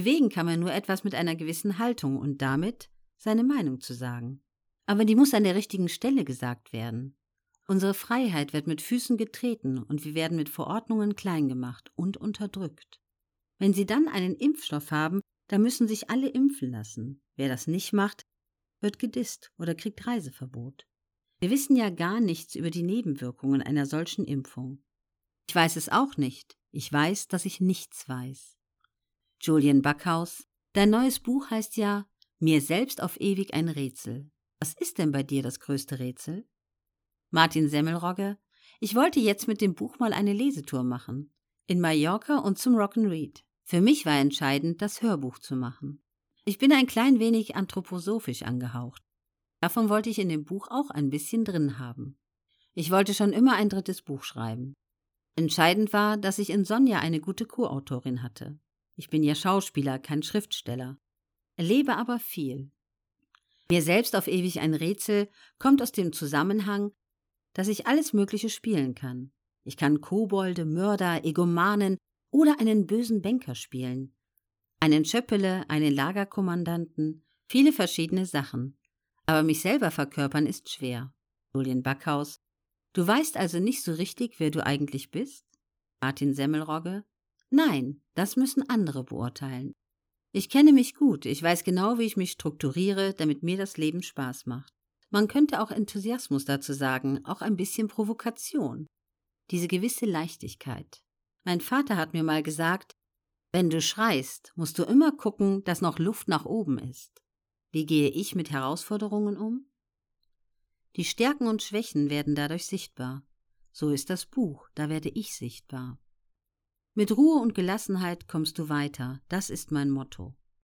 Bewegen kann man nur etwas mit einer gewissen Haltung und damit seine Meinung zu sagen. Aber die muss an der richtigen Stelle gesagt werden. Unsere Freiheit wird mit Füßen getreten und wir werden mit Verordnungen klein gemacht und unterdrückt. Wenn Sie dann einen Impfstoff haben, dann müssen sich alle impfen lassen. Wer das nicht macht, wird gedisst oder kriegt Reiseverbot. Wir wissen ja gar nichts über die Nebenwirkungen einer solchen Impfung. Ich weiß es auch nicht. Ich weiß, dass ich nichts weiß. Julian Backhaus, dein neues Buch heißt ja Mir selbst auf ewig ein Rätsel. Was ist denn bei dir das größte Rätsel? Martin Semmelrogge, ich wollte jetzt mit dem Buch mal eine Lesetour machen. In Mallorca und zum Rock'n'Read. Für mich war entscheidend, das Hörbuch zu machen. Ich bin ein klein wenig anthroposophisch angehaucht. Davon wollte ich in dem Buch auch ein bisschen drin haben. Ich wollte schon immer ein drittes Buch schreiben. Entscheidend war, dass ich in Sonja eine gute Co-Autorin hatte. Ich bin ja Schauspieler, kein Schriftsteller. Erlebe aber viel. Mir selbst auf ewig ein Rätsel kommt aus dem Zusammenhang, dass ich alles Mögliche spielen kann. Ich kann Kobolde, Mörder, Egomanen oder einen bösen Banker spielen einen Schöppele, einen Lagerkommandanten, viele verschiedene Sachen. Aber mich selber verkörpern ist schwer. Julian Backhaus. Du weißt also nicht so richtig, wer du eigentlich bist? Martin Semmelrogge. Nein, das müssen andere beurteilen. Ich kenne mich gut, ich weiß genau, wie ich mich strukturiere, damit mir das Leben Spaß macht. Man könnte auch Enthusiasmus dazu sagen, auch ein bisschen Provokation. Diese gewisse Leichtigkeit. Mein Vater hat mir mal gesagt, wenn du schreist, musst du immer gucken, dass noch Luft nach oben ist. Wie gehe ich mit Herausforderungen um? Die Stärken und Schwächen werden dadurch sichtbar. So ist das Buch, da werde ich sichtbar. Mit Ruhe und Gelassenheit kommst du weiter, das ist mein Motto.